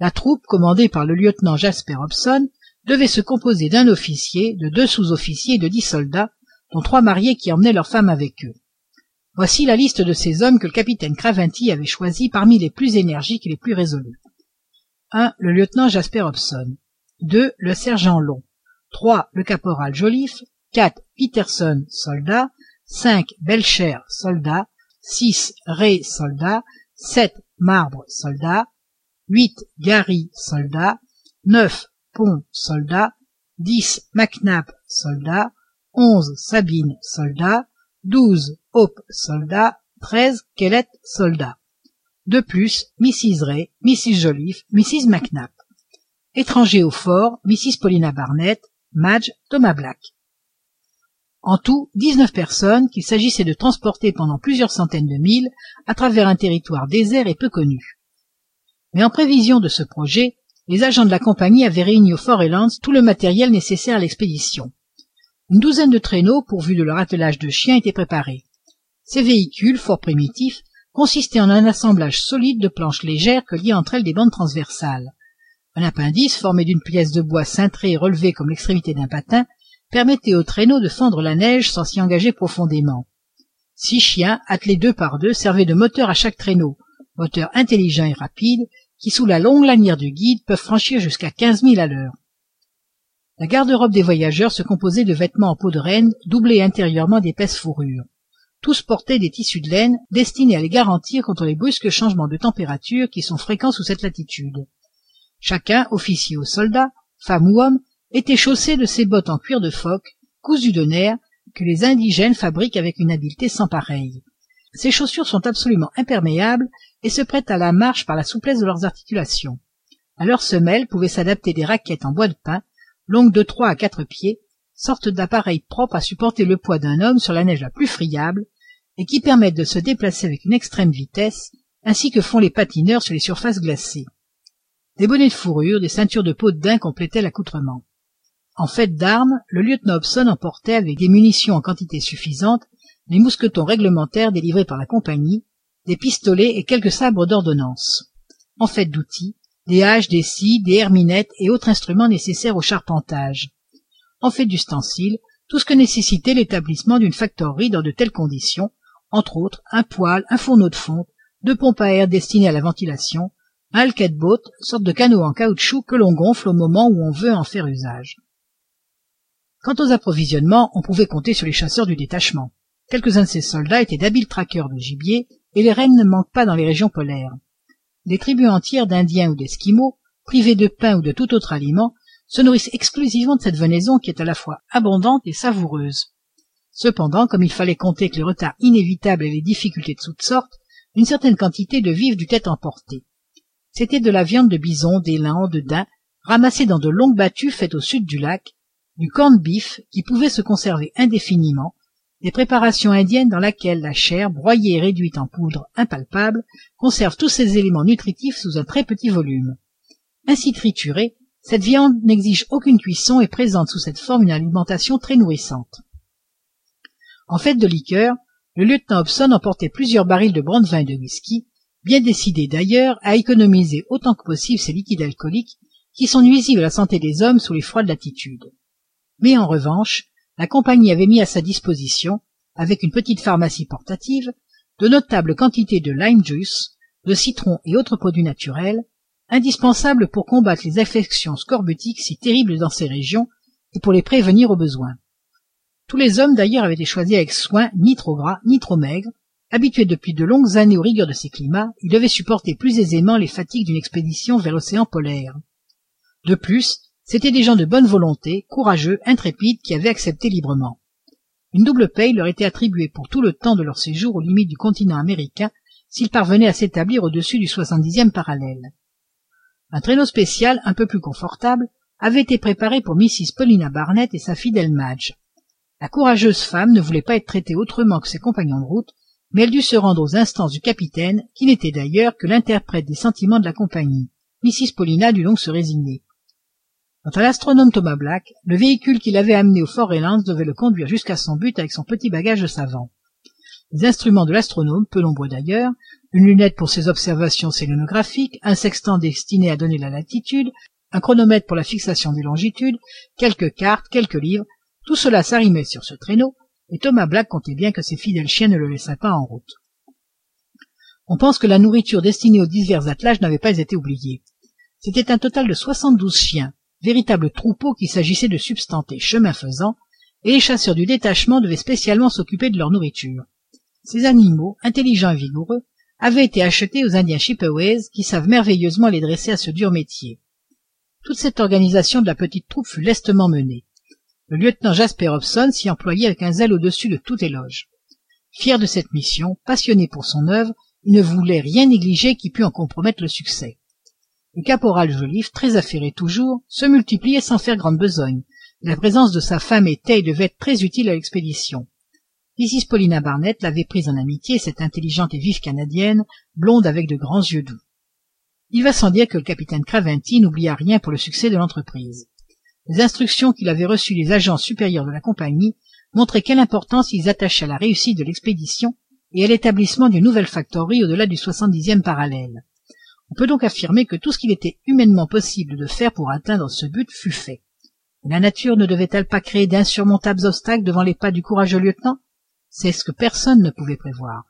la troupe commandée par le lieutenant jasper hobson devait se composer d'un officier de deux sous-officiers et de dix soldats dont trois mariés qui emmenaient leurs femmes avec eux. Voici la liste de ces hommes que le capitaine craventy avait choisis parmi les plus énergiques et les plus résolus. Le lieutenant jasper hobson. Le sergent long. Le caporal joliffe. Peterson soldat. Belcher soldat. Ray soldat. Marbre soldat garry soldat pond soldat mac nap soldat sabine soldat hope soldat kellet soldat de plus mrs raë mrs joliffe mrs mac nap étrangers au fort mrs paulina barnett madge thomas black. En tout dix-neuf personnes qu'il s'agissait de transporter pendant plusieurs centaines de milles à travers un territoire désert et peu connu mais en prévision de ce projet les agents de la compagnie avaient réuni au fort reliance tout le matériel nécessaire à l'expédition. Une douzaine de traîneaux pourvus de leur attelage de chiens étaient préparés. Ces véhicules fort primitifs consistaient en un assemblage solide de planches légères que liaient entre elles des bandes transversales. Un appendice formé d'une pièce de bois cintrée et relevée comme l'extrémité d'un patin permettait aux traîneaux de fendre la neige sans s'y engager profondément. Six chiens attelés deux par deux servaient de moteurs à chaque traîneau moteurs intelligents et rapides qui sous la longue lanière du guide peuvent franchir jusqu'à quinze milles à l'heure. La garde-robe des voyageurs se composait de vêtements en peau de renne doublés intérieurement d'épaisses fourrures. Tous portaient des tissus de laine destinés à les garantir contre les brusques changements de température qui sont fréquents sous cette latitude. Chacun officier ou soldat femme ou homme était chaussé de ces bottes en cuir de phoque cousues de nerfs que les indigènes fabriquent avec une habileté sans pareille. Ces chaussures sont absolument imperméables et se prêtent à la marche par la souplesse de leurs articulations. À leurs semelles pouvaient s'adapter des raquettes en bois de pin longues de trois à quatre pieds sorte d'appareils propres à supporter le poids d'un homme sur la neige la plus friable et qui permettent de se déplacer avec une extrême vitesse ainsi que font les patineurs sur les surfaces glacées. Des bonnets de fourrure des ceintures de peau de daim complétaient l'accoutrement. En fait d'armes le lieutenant hobson emportait avec des munitions en quantité suffisante les mousquetons réglementaires délivrés par la compagnie des pistolets et quelques sabres d'ordonnance. En fait d'outils des haches des scies des herminettes et autres instruments nécessaires au charpentage. En fait d'ustensiles tout ce que nécessitait l'établissement d'une factorerie dans de telles conditions entre autres un poêle un fourneau de fonte deux pompes à air destinées à la ventilation un halkett boat sorte de canot en caoutchouc que l'on gonfle au moment où on veut en faire usage. Quant aux approvisionnements on pouvait compter sur les chasseurs du détachement. Quelques-uns de ces soldats étaient d'habiles traqueurs de gibier et les rennes ne manquent pas dans les régions polaires. Des tribus entières d'indiens ou d'esquimaux privés de pain ou de tout autre aliment se nourrissent exclusivement de cette venaison qui est à la fois abondante et savoureuse. Cependant comme il fallait compter avec les retards inévitables et les difficultés de toutes sortes une certaine quantité de vivres dut être emportée. C'était de la viande de bison d'élan de daim ramassée dans de longues battues faites au sud du lac du corn beef qui pouvait se conserver indéfiniment des préparations indiennes dans laquelle la chair broyée et réduite en poudre impalpable conserve tous ses éléments nutritifs sous un très petit volume. Ainsi triturée cette viande n'exige aucune cuisson et présente sous cette forme une alimentation très nourrissante. En fait de liqueur le lieutenant hobson emportait plusieurs barils de brandevin et de whisky bien décidé d'ailleurs à économiser autant que possible ces liquides alcooliques qui sont nuisibles à la santé des hommes sous les froides latitudes. Mais en revanche la compagnie avait mis à sa disposition avec une petite pharmacie portative de notables quantités de lime juice de citron et autres produits naturels indispensables pour combattre les affections scorbutiques si terribles dans ces régions et pour les prévenir au besoin. Tous les hommes d'ailleurs avaient été choisis avec soin ni trop gras ni trop maigres. Habitués depuis de longues années aux rigueurs de ces climats ils devaient supporter plus aisément les fatigues d'une expédition vers l'océan polaire. De plus c'étaient des gens de bonne volonté courageux intrépides qui avaient accepté librement. Une double paye leur était attribuée pour tout le temps de leur séjour aux limites du continent américain s'ils parvenaient à s'établir au-dessus du soixante dixième parallèle. Un traîneau spécial un peu plus confortable avait été préparé pour mrs paulina barnett et sa fidèle madge. La courageuse femme ne voulait pas être traitée autrement que ses compagnons de route mais elle dut se rendre aux instances du capitaine qui n'était d'ailleurs que l'interprète des sentiments de la compagnie. Mrs paulina dut donc se résigner quant à l'astronome thomas black le véhicule qui l'avait amené au fort reliance devait le conduire jusqu'à son but avec son petit bagage de savant. Les instruments de l'astronome peu nombreux d'ailleurs une lunette pour ses observations sélénographiques un sextant destiné à donner la latitude un chronomètre pour la fixation des longitudes quelques cartes quelques livres tout cela s'arrimait sur ce traîneau et thomas black comptait bien que ses fidèles chiens ne le laisseraient pas en route. On pense que la nourriture destinée aux divers attelages n'avait pas été oubliée. C'était un total de soixante-douze chiens véritable troupeau qu'il s'agissait de substanter chemin faisant et les chasseurs du détachement devaient spécialement s'occuper de leur nourriture. Ces animaux intelligents et vigoureux avaient été achetés aux indiens chippeways qui savent merveilleusement les dresser à ce dur métier. Toute cette organisation de la petite troupe fut lestement menée. Le lieutenant jasper hobson s'y employait avec un zèle au-dessus de tout éloge. Fier de cette mission passionné pour son œuvre il ne voulait rien négliger qui pût en compromettre le succès le caporal joliffe très affairé toujours se multipliait sans faire grande besogne. La présence de sa femme était et devait être très utile à l'expédition. Mrs paulina barnett l'avait prise en amitié cette intelligente et vive canadienne blonde avec de grands yeux doux. Il va sans dire que le capitaine craventy n'oublia rien pour le succès de l'entreprise. Les instructions qu'il avait reçues des agents supérieurs de la compagnie montraient quelle importance ils attachaient à la réussite de l'expédition et à l'établissement d'une nouvelle factorerie au delà du soixante dixième parallèle on peut donc affirmer que tout ce qu'il était humainement possible de faire pour atteindre ce but fut fait. La nature ne devait-elle pas créer d'insurmontables obstacles devant les pas du courageux lieutenant? C'est ce que personne ne pouvait prévoir